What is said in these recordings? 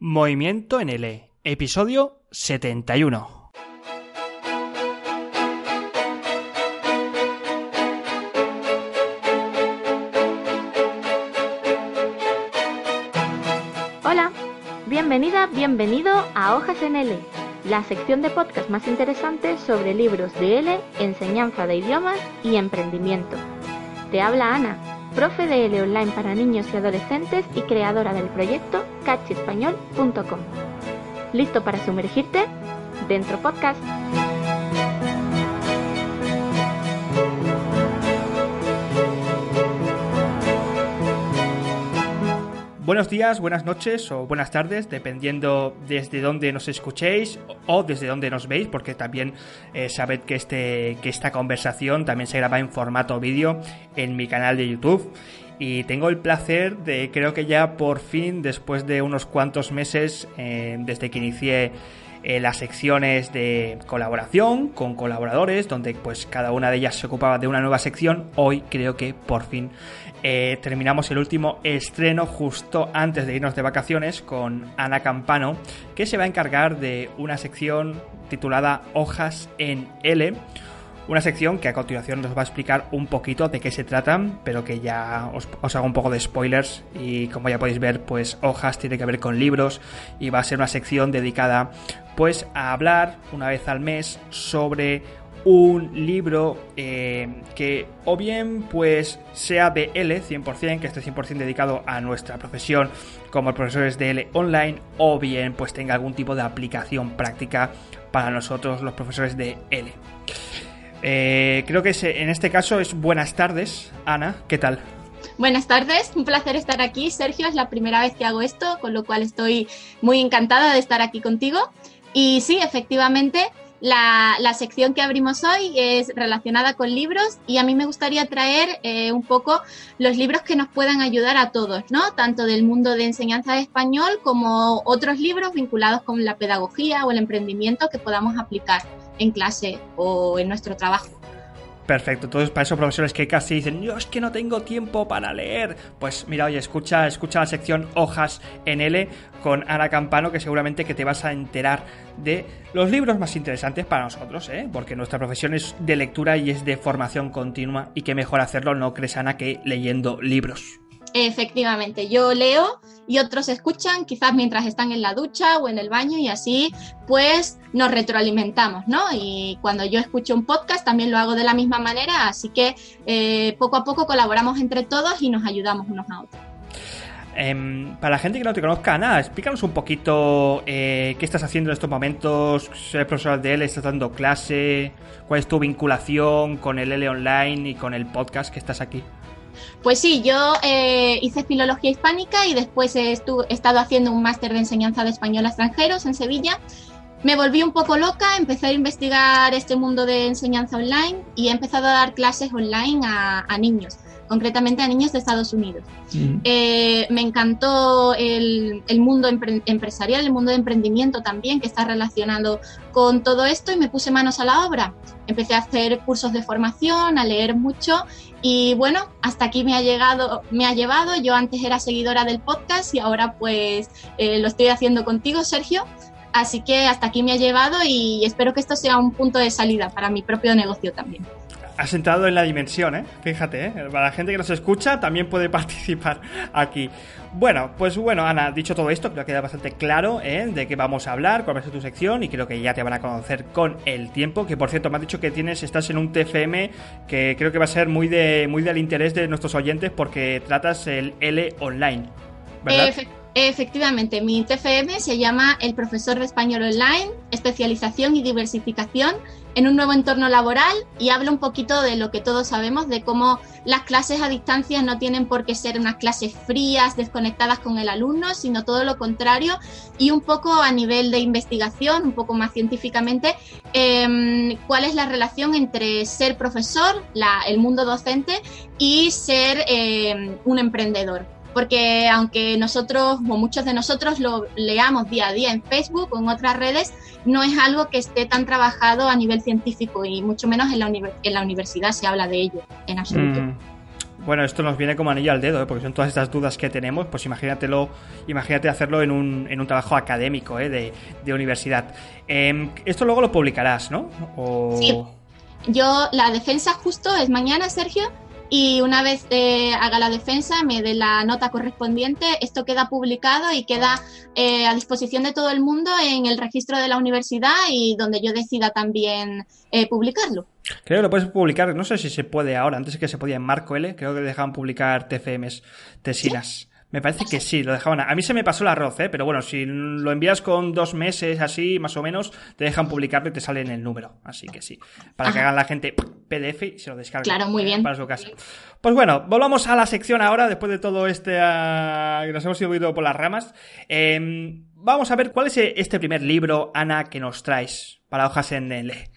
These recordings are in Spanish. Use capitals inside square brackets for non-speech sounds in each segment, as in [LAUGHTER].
Movimiento en L, episodio 71. Hola, bienvenida, bienvenido a Hojas en L, la sección de podcast más interesante sobre libros de L, enseñanza de idiomas y emprendimiento. Te habla Ana profe de L online para niños y adolescentes y creadora del proyecto catchespañol.com. ¿Listo para sumergirte? Dentro podcast. Buenos días, buenas noches o buenas tardes, dependiendo desde dónde nos escuchéis o desde dónde nos veis, porque también eh, sabed que, este, que esta conversación también se graba en formato vídeo en mi canal de YouTube. Y tengo el placer de, creo que ya por fin, después de unos cuantos meses, eh, desde que inicié eh, las secciones de colaboración con colaboradores, donde pues cada una de ellas se ocupaba de una nueva sección, hoy creo que por fin eh, terminamos el último estreno justo antes de irnos de vacaciones con Ana Campano, que se va a encargar de una sección titulada Hojas en L. Una sección que a continuación nos va a explicar un poquito de qué se tratan, pero que ya os, hago un poco de spoilers y como ya podéis ver, pues hojas tiene que ver con libros y va a ser una sección dedicada pues a hablar una vez al mes sobre un libro eh, que o bien pues sea de L 100%, que esté 100% dedicado a nuestra profesión como profesores de L online, o bien pues tenga algún tipo de aplicación práctica para nosotros los profesores de L. Eh, creo que en este caso es buenas tardes, Ana, ¿qué tal? Buenas tardes, un placer estar aquí. Sergio, es la primera vez que hago esto, con lo cual estoy muy encantada de estar aquí contigo. Y sí, efectivamente, la, sección que abrimos hoy es relacionada con libros y a mí me gustaría traer eh, un poco los libros que nos puedan ayudar a todos, ¿no? Tanto del mundo de enseñanza de español como otros libros vinculados con la pedagogía o el emprendimiento que podamos aplicar en clase o en nuestro trabajo. Perfecto, entonces para esos profesores que casi dicen, yo es que no tengo tiempo para leer, pues mira, oye, escucha, escucha la sección Hojas en L con Ana Campano, que seguramente que te vas a enterar de los libros más interesantes para nosotros, ¿eh? porque nuestra profesión es de lectura y es de formación continua y que mejor hacerlo, no crees Ana, que leyendo libros. Efectivamente, yo leo y otros escuchan, quizás mientras están en la ducha o en el baño y así pues nos retroalimentamos, ¿no? Y cuando yo escucho un podcast también lo hago de la misma manera, así que eh, poco a poco colaboramos entre todos y nos ayudamos unos a otros. Em, para la gente que no te conozca, Ana, explícanos un poquito eh, qué estás haciendo en estos momentos, eres profesor de él, estás dando clase, cuál es tu vinculación con el L Online y con el podcast que estás aquí. Pues sí, yo eh, hice filología hispánica y después he, estado haciendo un máster de enseñanza de español a extranjeros en Sevilla. Me volví un poco loca, empecé a investigar este mundo de enseñanza online y he empezado a dar clases online a niños concretamente a niños de Estados Unidos. Eh, me encantó el, mundo empresarial, el mundo de emprendimiento también, que está relacionado con todo esto y me puse manos a la obra. Empecé a hacer cursos de formación, a leer mucho y bueno, hasta aquí me ha llegado, me ha llevado. Yo antes era seguidora del podcast y ahora pues eh, lo estoy haciendo contigo, Sergio. Así que hasta aquí me ha llevado y espero que esto sea un punto de salida para mi propio negocio también. Has entrado en la dimensión, ¿eh? Fíjate, ¿eh? Para la gente que nos escucha también puede [LAUGHS] participar aquí. Bueno, pues bueno, Ana, dicho todo esto, creo que queda bastante claro ¿eh? de qué vamos a hablar, cuál va a ser tu sección y creo que ya te van a conocer con el tiempo. Que por cierto, me has dicho que tienes, estás en un TFM que creo que va a ser muy, de, muy del interés de nuestros oyentes porque tratas el L online, ¿verdad? Efectivamente, mi TFM se llama El Profesor de Español Online, especialización y diversificación en un nuevo entorno laboral y hablo un poquito de lo que todos sabemos, de cómo las clases a distancia no tienen por qué ser unas clases frías, desconectadas con el alumno, sino todo lo contrario y un poco a nivel de investigación, un poco más científicamente, em, cuál es la relación entre ser profesor, el mundo docente y ser em, un emprendedor porque aunque nosotros o muchos de nosotros lo leamos día a día en Facebook o en otras redes, no es algo que esté tan trabajado a nivel científico y mucho menos en la, en la universidad se habla de ello en absoluto. Mm. Bueno, esto nos viene como anillo al dedo, ¿eh? porque son todas estas dudas que tenemos, pues imagínatelo, imagínate hacerlo en un, en un trabajo académico ¿eh? de, de, universidad. Em, esto luego lo publicarás, ¿no? Sí. Yo, la defensa justo es mañana, Sergio, y una vez haga la defensa, me dé la nota correspondiente, esto queda publicado y queda eh, a disposición de todo el mundo en el registro de la universidad y donde yo decida también eh, publicarlo. Creo que lo puedes publicar, no sé si se puede ahora, antes que se podía en Marco L, creo que dejaban publicar TFMs, tesinas. Me parece que sí, lo dejaban. A mí se me pasó el arroz, ¿eh? pero bueno, si lo envías con dos meses así, más o menos, te dejan publicarlo y te sale en el número. Así que sí, para que hagan la gente PDF y se lo descarguen. Claro, muy bien. Para su casa. Pues bueno, volvamos a la sección ahora, después de todo este uh, que nos hemos ido por las ramas. Em, vamos a ver cuál es este primer libro, Ana, que nos traes para hojas en L.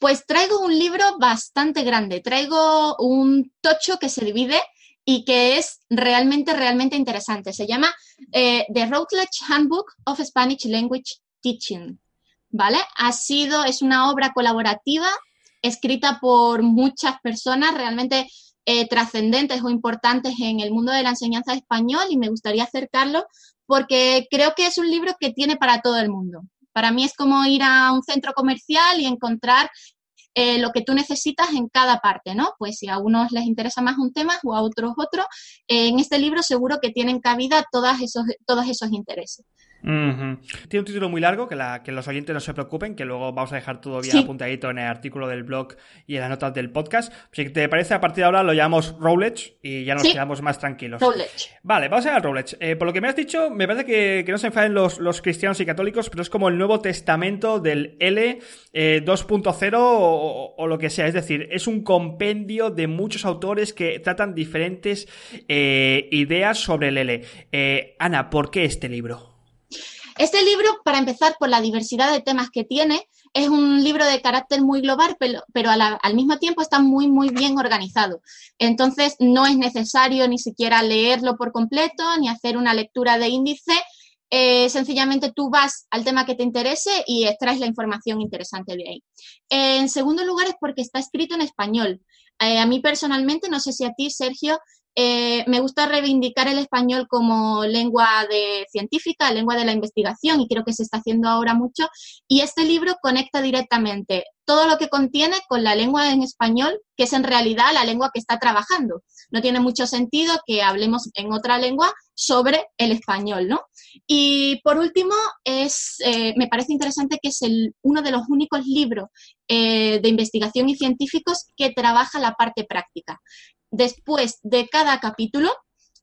Pues traigo un libro bastante grande. Traigo un tocho que se divide y que es realmente, realmente interesante. Se llama eh, The Routledge Handbook of Spanish Language Teaching. ¿Vale? Ha sido, es una obra colaborativa escrita por muchas personas realmente eh, trascendentes o importantes en el mundo de la enseñanza de español y me gustaría acercarlo porque creo que es un libro que tiene para todo el mundo. Para mí es como ir a un centro comercial y encontrar eh, lo que tú necesitas en cada parte, ¿no? Pues si a unos les interesa más un tema o a otros otro, eh, en este libro seguro que tienen cabida todas esos, todos esos intereses. Tiene un título muy largo, que, la, que los oyentes no se preocupen, que luego vamos a dejar todo bien apuntadito en el artículo del blog y en las notas del podcast. Si te parece, a partir de ahora lo llamamos Rowledge y ya nos quedamos más tranquilos. Vale, vamos a ir al Rowledge. Eh, por lo que me has dicho, me parece que, no se enfaden los, los, cristianos y católicos, pero es como el Nuevo Testamento del L 2.0 eh, o, lo que sea. Es decir, es un compendio de muchos autores que tratan diferentes eh, ideas sobre el L. Ana, ¿por qué este libro? Este libro, para empezar, por la diversidad de temas que tiene, es un libro de carácter muy global, pero, al mismo tiempo está muy, muy bien organizado. Entonces, no es necesario ni siquiera leerlo por completo, ni hacer una lectura de índice. Eh, sencillamente tú vas al tema que te interese y extraes la información interesante de ahí. en segundo lugar, es porque está escrito en español. Eh, a mí personalmente, no sé si a ti, Sergio, eh, me gusta reivindicar el español como lengua de científica, lengua de la investigación, y creo que se está haciendo ahora mucho. Y este libro conecta directamente todo lo que contiene con la lengua en español, que es en realidad la lengua que está trabajando. No tiene mucho sentido que hablemos en otra lengua sobre el español, ¿no? Y por último, eh, me parece interesante que es uno de los únicos libros eh, de investigación y científicos que trabaja la parte práctica después de cada capítulo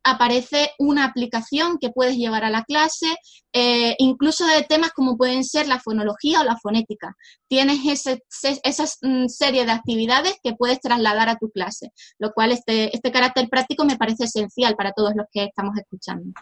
aparece una aplicación que puedes llevar a la clase, eh, incluso de temas como pueden ser la fonología o la fonética. Tienes esa mm, serie de actividades que puedes trasladar a tu clase, lo cual este, este carácter práctico me parece esencial para todos los que estamos escuchando.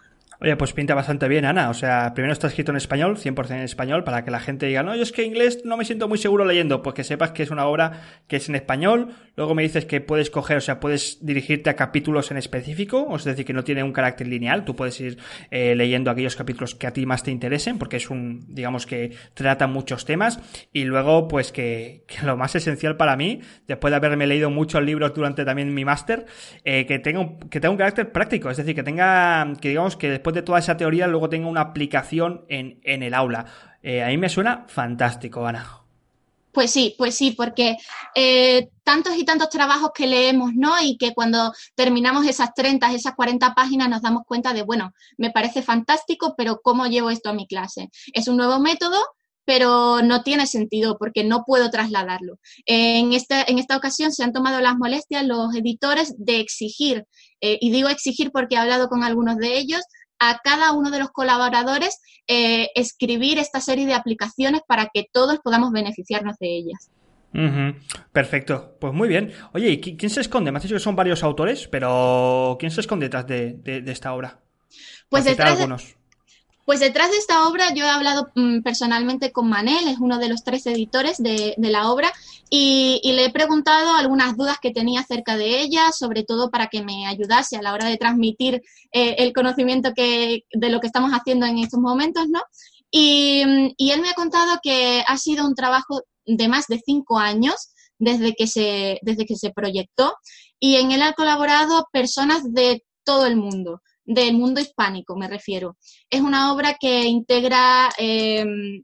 Oye, pues pinta bastante bien, Ana. O sea, primero está escrito en español, 100% en español, para que la gente diga, no, yo es que inglés no me siento muy seguro leyendo. Pues que sepas que es una obra que es en español. Luego me dices que puedes coger, o sea, puedes dirigirte a capítulos en específico, es decir, que no tiene un carácter lineal. Tú puedes ir eh, leyendo aquellos capítulos que a ti más te interesen, porque es un, digamos que trata muchos temas. Y luego, pues que, que lo más esencial para mí, después de haberme leído muchos libros durante también mi máster, eh, que tenga, un, que tenga un carácter práctico. Es decir, que tenga, que digamos que después de toda esa teoría luego tenga una aplicación en, el aula. Eh, a mí me suena fantástico, Ana. Pues sí, pues sí, porque eh, tantos y tantos trabajos que leemos, ¿no? Y que cuando terminamos esas 30, esas 40 páginas nos damos cuenta de, bueno, me parece fantástico, pero ¿cómo llevo esto a mi clase? Es un nuevo método, pero no tiene sentido porque no puedo trasladarlo. En, este, en esta ocasión se han tomado las molestias los editores de exigir, eh, y digo exigir porque he hablado con algunos de ellos, a cada uno de los colaboradores eh, escribir esta serie de aplicaciones para que todos podamos beneficiarnos de ellas. Perfecto, pues muy bien. Oye, ¿y quién se esconde? Me has dicho que son varios autores, pero ¿quién se esconde detrás de, esta obra? Pues detrás, de, pues detrás de esta obra yo he hablado mm, personalmente con Manel, es uno de los tres editores de, la obra, y, le he preguntado algunas dudas que tenía acerca de ella, sobre todo para que me ayudase a la hora de transmitir eh, el conocimiento que, de lo que estamos haciendo en estos momentos, ¿no? Y, y, él me ha contado que ha sido un trabajo de más de cinco años desde que se, desde que se proyectó y en él han colaborado personas de todo el mundo del mundo hispánico, me refiero. Es una obra que integra em,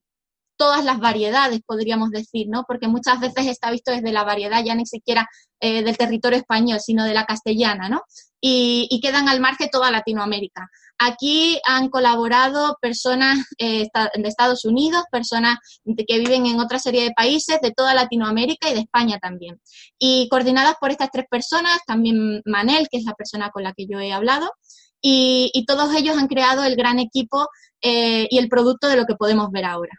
todas las variedades, podríamos decir, ¿no? Porque muchas veces está visto desde la variedad ya ni siquiera eh, del territorio español, sino de la castellana, ¿no? Y, quedan al margen toda Latinoamérica. Aquí han colaborado personas eh, de Estados Unidos, personas que viven en otra serie de países, de toda Latinoamérica y de España también. Y coordinadas por estas tres personas, también Manel, que es la persona con la que yo he hablado, y, todos ellos han creado el gran equipo eh, y el producto de lo que podemos ver ahora.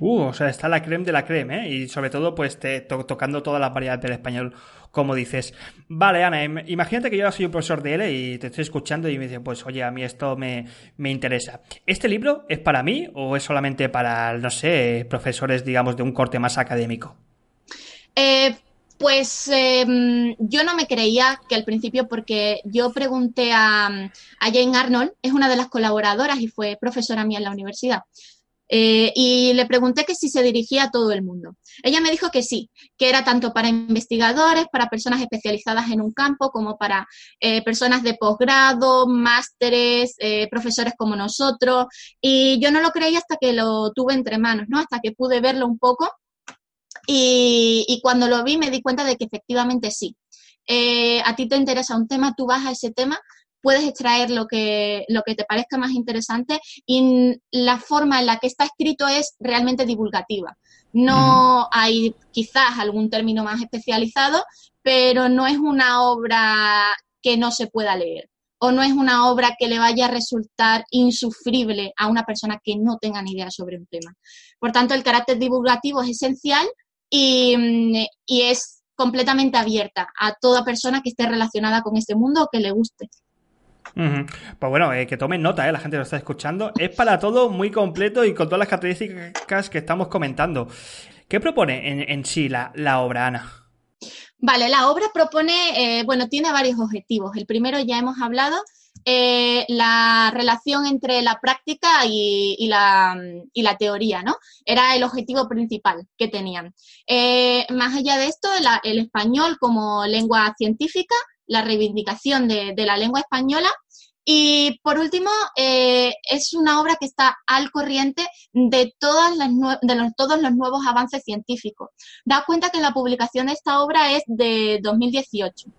Uh, o sea, está la creme de la creme, ¿eh? Y sobre todo, pues, te, tocando todas las variedades del español, como dices. Vale, Ana, imagínate que yo soy un profesor de L y te estoy escuchando y me dice, pues, oye, a mí esto me, me interesa. ¿Este libro es para mí o es solamente para, no sé, profesores, digamos, de un corte más académico? Eh, pues em, yo no me creía que al principio, porque yo pregunté a, Jane Arnold, es una de las colaboradoras y fue profesora mía en la universidad. Eh, y le pregunté que si se dirigía a todo el mundo. Ella me dijo que sí, que era tanto para investigadores, para personas especializadas en un campo, como para eh, personas de posgrado, másteres, eh, profesores como nosotros. Y yo no lo creía hasta que lo tuve entre manos, ¿no? Hasta que pude verlo un poco y, cuando lo vi me di cuenta de que efectivamente sí. Eh, a ti te interesa un tema, tú vas a ese tema, puedes extraer lo que, lo que te parezca más interesante y la forma en la que está escrito es realmente divulgativa. No hay quizás algún término más especializado, pero no es una obra que no se pueda leer o no es una obra que le vaya a resultar insufrible a una persona que no tenga ni idea sobre un tema. Por tanto, el carácter divulgativo es esencial y, es completamente abierta a toda persona que esté relacionada con este mundo o que le guste. Pues bueno, eh, que tomen nota, eh, la gente lo está escuchando. Es para todo muy completo y con todas las características que estamos comentando. ¿Qué propone en, sí la, obra, Ana? Vale, la obra propone, eh, bueno, tiene varios objetivos. El primero ya hemos hablado, eh, la relación entre la práctica y, la, teoría, ¿no? Era el objetivo principal que tenían. Eh, más allá de esto, el español como lengua científica, la reivindicación de, la lengua española y por último, eh, es una obra que está al corriente de, todas las de todos los nuevos avances científicos. Da cuenta que la publicación de esta obra es de 2018.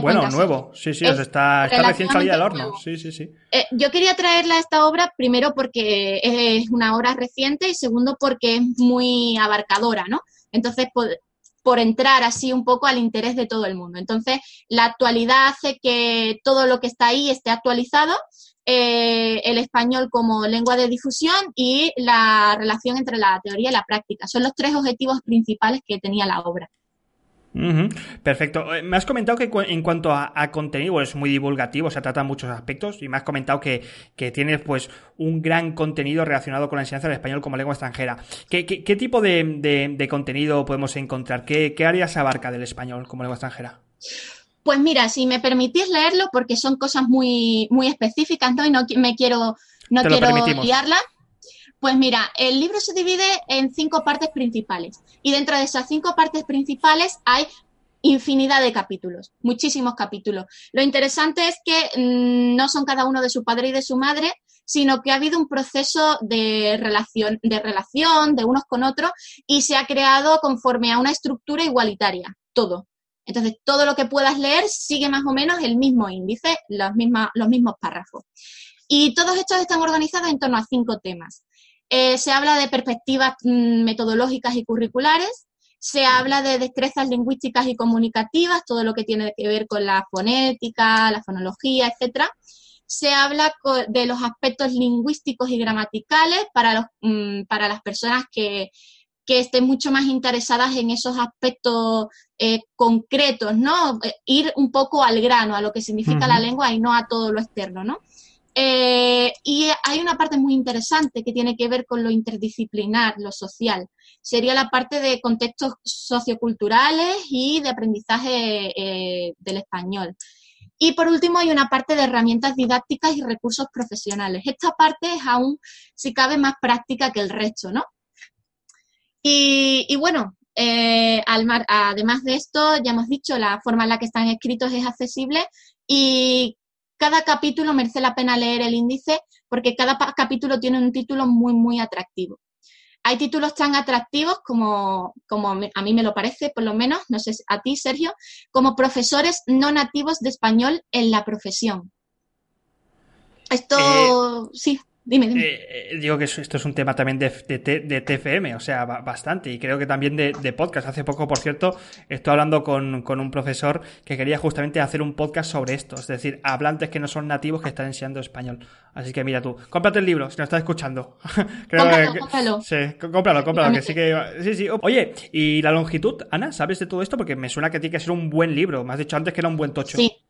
Bueno, nuevo, sí, sí, está, recién salida del horno. Sí, sí, sí. Eh, yo quería traerla a esta obra primero porque es una obra reciente y segundo porque es muy abarcadora, ¿no? Entonces, por, entrar así un poco al interés de todo el mundo. Entonces, la actualidad hace que todo lo que está ahí esté actualizado, eh, el español como lengua de difusión y la relación entre la teoría y la práctica. Son los tres objetivos principales que tenía la obra. Perfecto. Eh, me has comentado que en cuanto a, contenido es muy divulgativo, se trata muchos aspectos y me has comentado que, tienes pues un gran contenido relacionado con la enseñanza del español como lengua extranjera. ¿Qué, tipo de, contenido podemos encontrar? ¿Qué, áreas abarca del español como lengua extranjera? Pues mira, si me permitís leerlo, porque son cosas muy, muy específicas ¿no? y no me quiero, no quiero liarla. Pues mira, el libro se divide en cinco partes principales y dentro de esas cinco partes principales hay infinidad de capítulos, muchísimos capítulos. Lo interesante es que mm, no son cada uno de su padre y de su madre, sino que ha habido un proceso de relación, de relación de unos con otros y se ha creado conforme a una estructura igualitaria, todo. Entonces, todo lo que puedas leer sigue más o menos el mismo índice, los, los mismos párrafos. Y todos estos están organizados en torno a cinco temas. Eh, se habla de perspectivas mm, metodológicas y curriculares, se habla de destrezas lingüísticas y comunicativas, todo lo que tiene que ver con la fonética, la fonología, etcétera. se habla de los aspectos lingüísticos y gramaticales para, los, mm, para las personas que, que estén mucho más interesadas en esos aspectos eh, concretos, ¿no? Eh, ir un poco al grano, a lo que significa la lengua y no a todo lo externo, ¿no? Eh, y hay una parte muy interesante que tiene que ver con lo interdisciplinar, lo social. Sería la parte de contextos socioculturales y de aprendizaje del español. Y por último, hay una parte de herramientas didácticas y recursos profesionales. Esta parte es aún, si cabe, más práctica que el resto, ¿no? Y, bueno, eh, además de esto, ya hemos dicho, la forma en la que están escritos es accesible y cada capítulo merece la pena leer el índice porque cada capítulo tiene un título muy, muy atractivo. Hay títulos tan atractivos como, como a mí me lo parece, por lo menos, no sé a ti, Sergio, como profesores no nativos de español en la profesión. Esto, eh, sí. Dime, dime. Eh, eh, digo que esto es un tema también de, de, TFM, o sea, bastante. Y creo que también de, podcast. Hace poco, por cierto, estoy hablando con, un profesor que quería justamente hacer un podcast sobre esto. Es decir, hablantes que no son nativos que están enseñando español. Así que mira tú, cómprate el libro si nos estás escuchando. [LAUGHS] cómpralo, cómpralo. Sí, cómpralo, cómpralo. Que sí que. Sí, sí. Oye, ¿y la longitud, Ana? ¿Sabes de todo esto? Porque me suena que tiene que ser un buen libro. Me has dicho antes que era un buen tocho. Sí.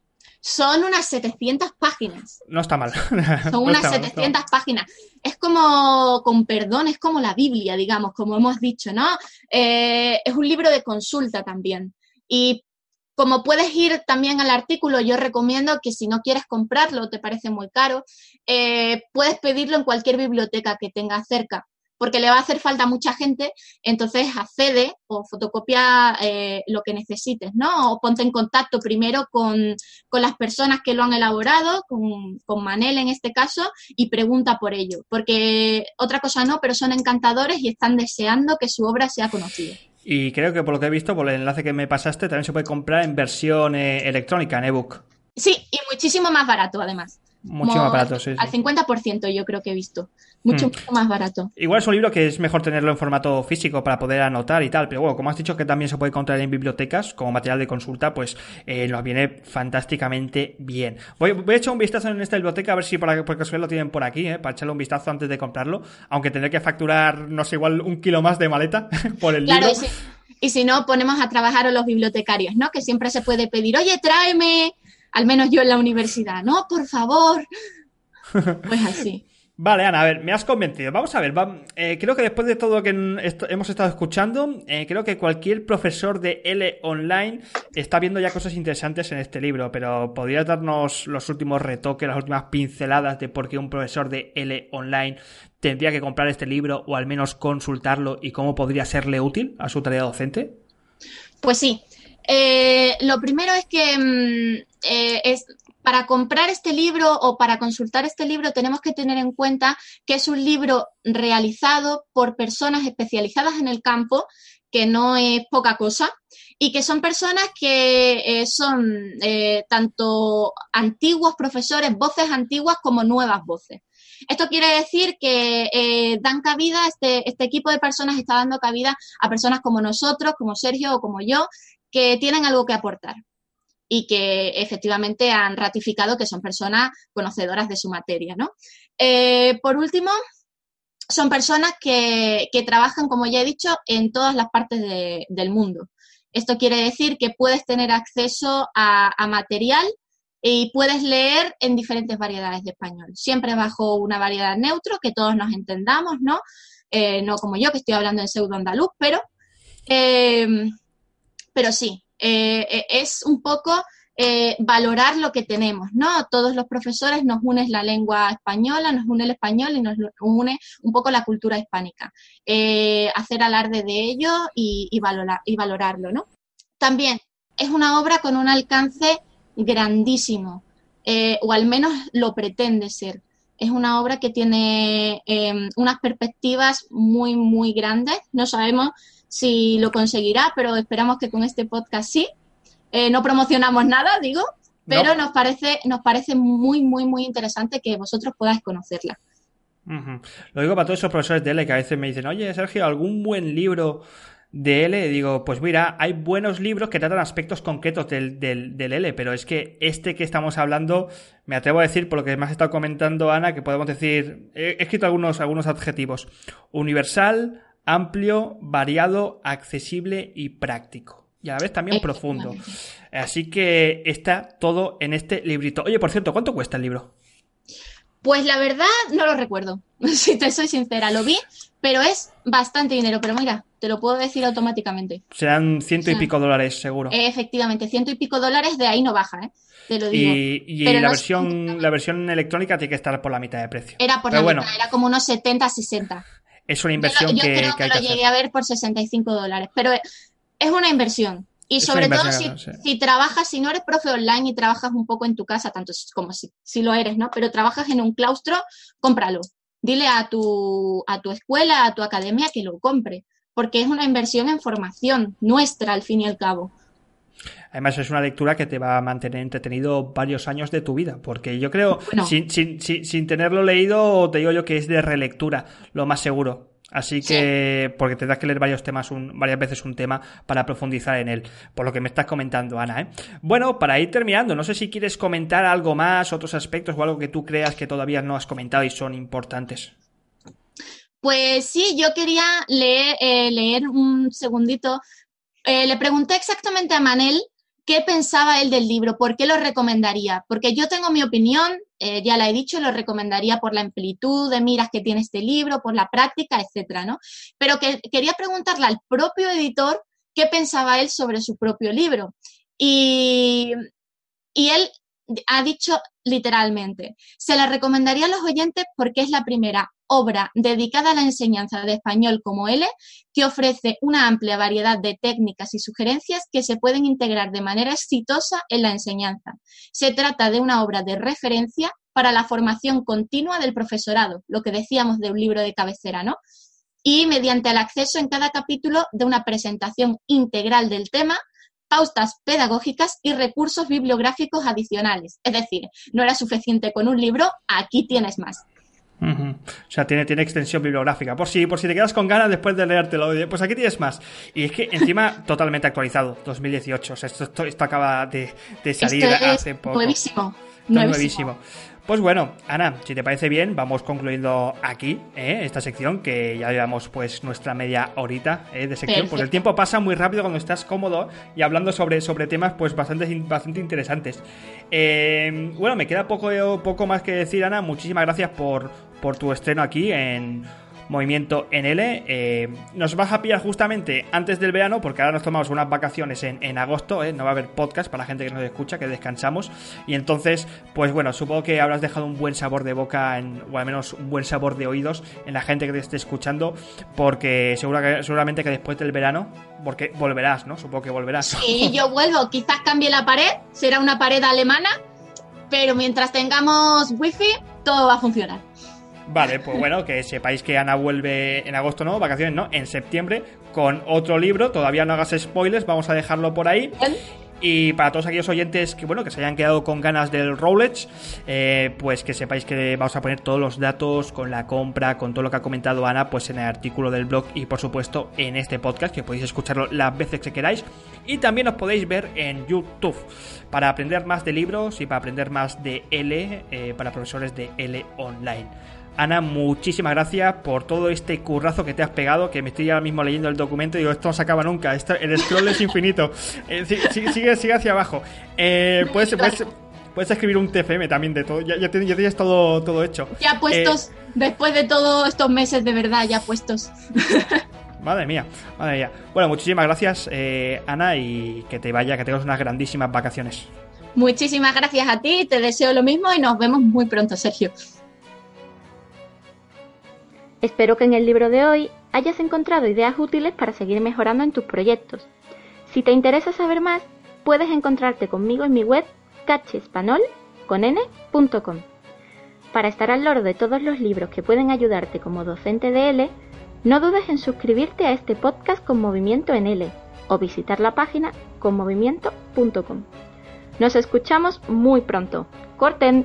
Son unas 700 páginas. No está mal. [LAUGHS] Son unas 700 páginas. Es como, con perdón, es como la Biblia, digamos, como hemos dicho, ¿no? Eh, es un libro de consulta también. Y como puedes ir también al artículo, yo recomiendo que si no quieres comprarlo, te parece muy caro, eh, puedes pedirlo en cualquier biblioteca que tengas cerca porque le va a hacer falta mucha gente, entonces accede o fotocopia eh, lo que necesites, ¿no? O ponte en contacto primero con, las personas que lo han elaborado, con, con, Manel en este caso, y pregunta por ello, porque otra cosa no, pero son encantadores y están deseando que su obra sea conocida. Y creo que por lo que he visto, por el enlace que me pasaste, también se puede comprar en versión eh, electrónica, en ebook. Sí, y muchísimo más barato además. Mucho más barato, sí, Al 50% yo creo que he visto. Mucho, hmm. más barato. Igual es un libro que es mejor tenerlo en formato físico para poder anotar y tal, pero bueno, como has dicho que también se puede encontrar en bibliotecas como material de consulta, pues eh, nos viene fantásticamente bien. Voy, voy, a echar un vistazo en esta biblioteca a ver si por, por casualidad lo tienen por aquí, eh, para echarle un vistazo antes de comprarlo, aunque tendré que facturar, no sé, igual un kilo más de maleta [LAUGHS] por el libro. Y si no, ponemos a trabajar a los bibliotecarios, ¿no? Que siempre se puede pedir, oye, tráeme, al menos yo en la universidad, no, por favor. [LAUGHS] Pues así. Vale, Ana, a ver, me has convencido. Vamos a ver, eh, creo que después de todo lo que hemos estado escuchando, eh, creo que cualquier profesor de L online está viendo ya cosas interesantes en este libro, pero ¿podrías darnos los últimos retoques, las últimas pinceladas de por qué un profesor de L online tendría que comprar este libro o al menos consultarlo y cómo podría serle útil a su tarea docente? Pues sí. Eh, lo primero es que mm, es, para comprar este libro o para consultar este libro tenemos que tener en cuenta que es un libro realizado por personas especializadas en el campo, que no es poca cosa, y que son personas que eh, son eh, tanto antiguos profesores, voces antiguas como nuevas voces. Esto quiere decir que eh, dan cabida, este, este equipo de personas está dando cabida a personas como nosotros, como Sergio o como yo, que tienen algo que aportar y que efectivamente han ratificado que son personas conocedoras de su materia. ¿no? Eh, por último, son personas que, trabajan, como ya he dicho, en todas las partes del mundo. Esto quiere decir que puedes tener acceso a, material y puedes leer en diferentes variedades de español, siempre bajo una variedad neutro, que todos nos entendamos, ¿no? Eh, no como yo, que estoy hablando en pseudo andaluz, pero, eh, pero sí, eh, eh, es un poco eh, valorar lo que tenemos, ¿no? Todos los profesores nos une la lengua española, nos une el español y nos une un poco la cultura hispánica. hacer alarde de ello y, valorar, y valorarlo, ¿no? También es una obra con un alcance grandísimo, o al menos lo pretende ser. Es una obra que tiene em, unas perspectivas muy, muy grandes. No sabemos si lo conseguirá, pero esperamos que con este podcast sí. Eh, no promocionamos nada, digo, pero nos parece, nos parece muy, muy, muy interesante que vosotros podáis conocerla. Lo digo para todos esos profesores de L que a veces me dicen, oye, Sergio, ¿algún buen libro de L, digo, pues mira, hay buenos libros que tratan aspectos concretos del, del, del, L, pero es que este que estamos hablando, me atrevo a decir, por lo que me has estado comentando, Ana, que podemos decir, he, escrito algunos, algunos adjetivos. Universal, amplio, variado, accesible y práctico. Y a la vez también profundo. Así que está todo en este librito. Oye, por cierto, ¿cuánto cuesta el libro? Pues la verdad no lo recuerdo, [LAUGHS] si te soy sincera, lo vi, pero es bastante dinero, pero mira, te lo puedo decir automáticamente. Serán ciento y pico dólares, seguro. efectivamente, ciento y pico dólares de ahí no baja, ¿eh? Te lo digo. Y, la, versión, la versión electrónica tiene que estar por la mitad de precio. Era por la mitad, era como unos 70, 60. Es una inversión que, creo que, lo llegué a ver por 65 dólares, pero es una inversión. Y sobre todo si, trabajas, si no eres profe online y trabajas un poco en tu casa, tanto como si, si lo eres, ¿no? Pero trabajas en un claustro, cómpralo. Dile a tu, a tu escuela, a tu academia que lo compre, porque es una inversión en formación nuestra al fin y al cabo. Además, es una lectura que te va a mantener entretenido varios años de tu vida, porque yo creo, sin, sin, sin, tenerlo leído, te digo yo que es de relectura, lo más seguro. Así que, porque tendrás que leer varios temas, un, varias veces un tema para profundizar en él, por lo que me estás comentando, Ana. ¿eh? Bueno, para ir terminando, no sé si quieres comentar algo más, otros aspectos o algo que tú creas que todavía no has comentado y son importantes. Pues sí, yo quería leer, eh, leer un segundito. Eh, le pregunté exactamente a Manel qué pensaba él del libro, por qué lo recomendaría. Porque yo tengo mi opinión, eh, ya la he dicho, lo recomendaría por la amplitud de miras que tiene este libro, por la práctica, etcétera, ¿no? Pero que, quería preguntarle al propio editor qué pensaba él sobre su propio libro. Y, y él ha dicho literalmente, se la recomendaría a los oyentes porque es la primera obra dedicada a la enseñanza de español como L, que ofrece una amplia variedad de técnicas y sugerencias que se pueden integrar de manera exitosa en la enseñanza. Se trata de una obra de referencia para la formación continua del profesorado, lo que decíamos de un libro de cabecera, ¿no? Y mediante el acceso en cada capítulo de una presentación integral del tema, pautas pedagógicas y recursos bibliográficos adicionales. Es decir, no era suficiente con un libro, aquí tienes más. O sea, tiene, tiene extensión bibliográfica. Por si, por si te quedas con ganas después de leértelo, pues aquí tienes más. Y es que encima [LAUGHS] totalmente actualizado, 2018. O sea, esto, esto, acaba de, salir hace poco. Nuevísimo. nuevísimo. Pues bueno, Ana, si te parece bien, vamos concluyendo aquí ¿eh? esta sección, que ya llevamos pues nuestra media horita ¿eh? de sección. Pues el tiempo pasa muy rápido cuando estás cómodo y hablando sobre, sobre temas pues bastante, bastante interesantes. Eh, bueno, me queda poco, poco más que decir, Ana. Muchísimas gracias por, por tu estreno aquí en Movimiento NL. Eh, nos vas a pillar justamente antes del verano, porque ahora nos tomamos unas vacaciones en, agosto, ¿eh? no va a haber podcast para la gente que nos escucha, que descansamos. Y entonces, pues bueno, supongo que habrás dejado un buen sabor de boca, en, o al menos un buen sabor de oídos en la gente que te esté escuchando, porque seguramente que después del verano, porque volverás, ¿no? Supongo que volverás. Sí, yo vuelvo, quizás cambie la pared, será una pared alemana, pero mientras tengamos wifi, todo va a funcionar. Vale, pues bueno, que sepáis que Ana vuelve en agosto, ¿no? Vacaciones, ¿no? En septiembre con otro libro. Todavía no hagas spoilers, vamos a dejarlo por ahí. Y para todos aquellos oyentes que bueno que se hayan quedado con ganas del Rolex, eh, pues que sepáis que vamos a poner todos los datos con la compra, con todo lo que ha comentado Ana, pues en el artículo del blog y por supuesto en este podcast, que podéis escucharlo las veces que queráis. Y también os podéis ver en YouTube para aprender más de libros y para aprender más de L eh, para profesores de L online. Ana, muchísimas gracias por todo este currazo que te has pegado, que me estoy ahora mismo leyendo el documento y digo, esto no se acaba nunca, el scroll es infinito. [LAUGHS] Eh, sigue, sigue, hacia abajo. Eh, puedes, puedes, escribir un TFM también de todo, ya, tienes todo, todo hecho. Ya puestos, eh, después de todos estos meses de verdad, ya puestos. [LAUGHS] Madre mía, madre mía. Bueno, muchísimas gracias, Ana, y que te vaya, que tengas unas grandísimas vacaciones. Muchísimas gracias a ti, te deseo lo mismo y nos vemos muy pronto, Sergio. Espero que en el libro de hoy hayas encontrado ideas útiles para seguir mejorando en tus proyectos. Si te interesa saber más, puedes encontrarte conmigo en mi web cachespanol.com. Para estar al loro de todos los libros que pueden ayudarte como docente de L, no dudes en suscribirte a este podcast con Movimiento en L o visitar la página conmovimiento.com. Nos escuchamos muy pronto. ¡Corten!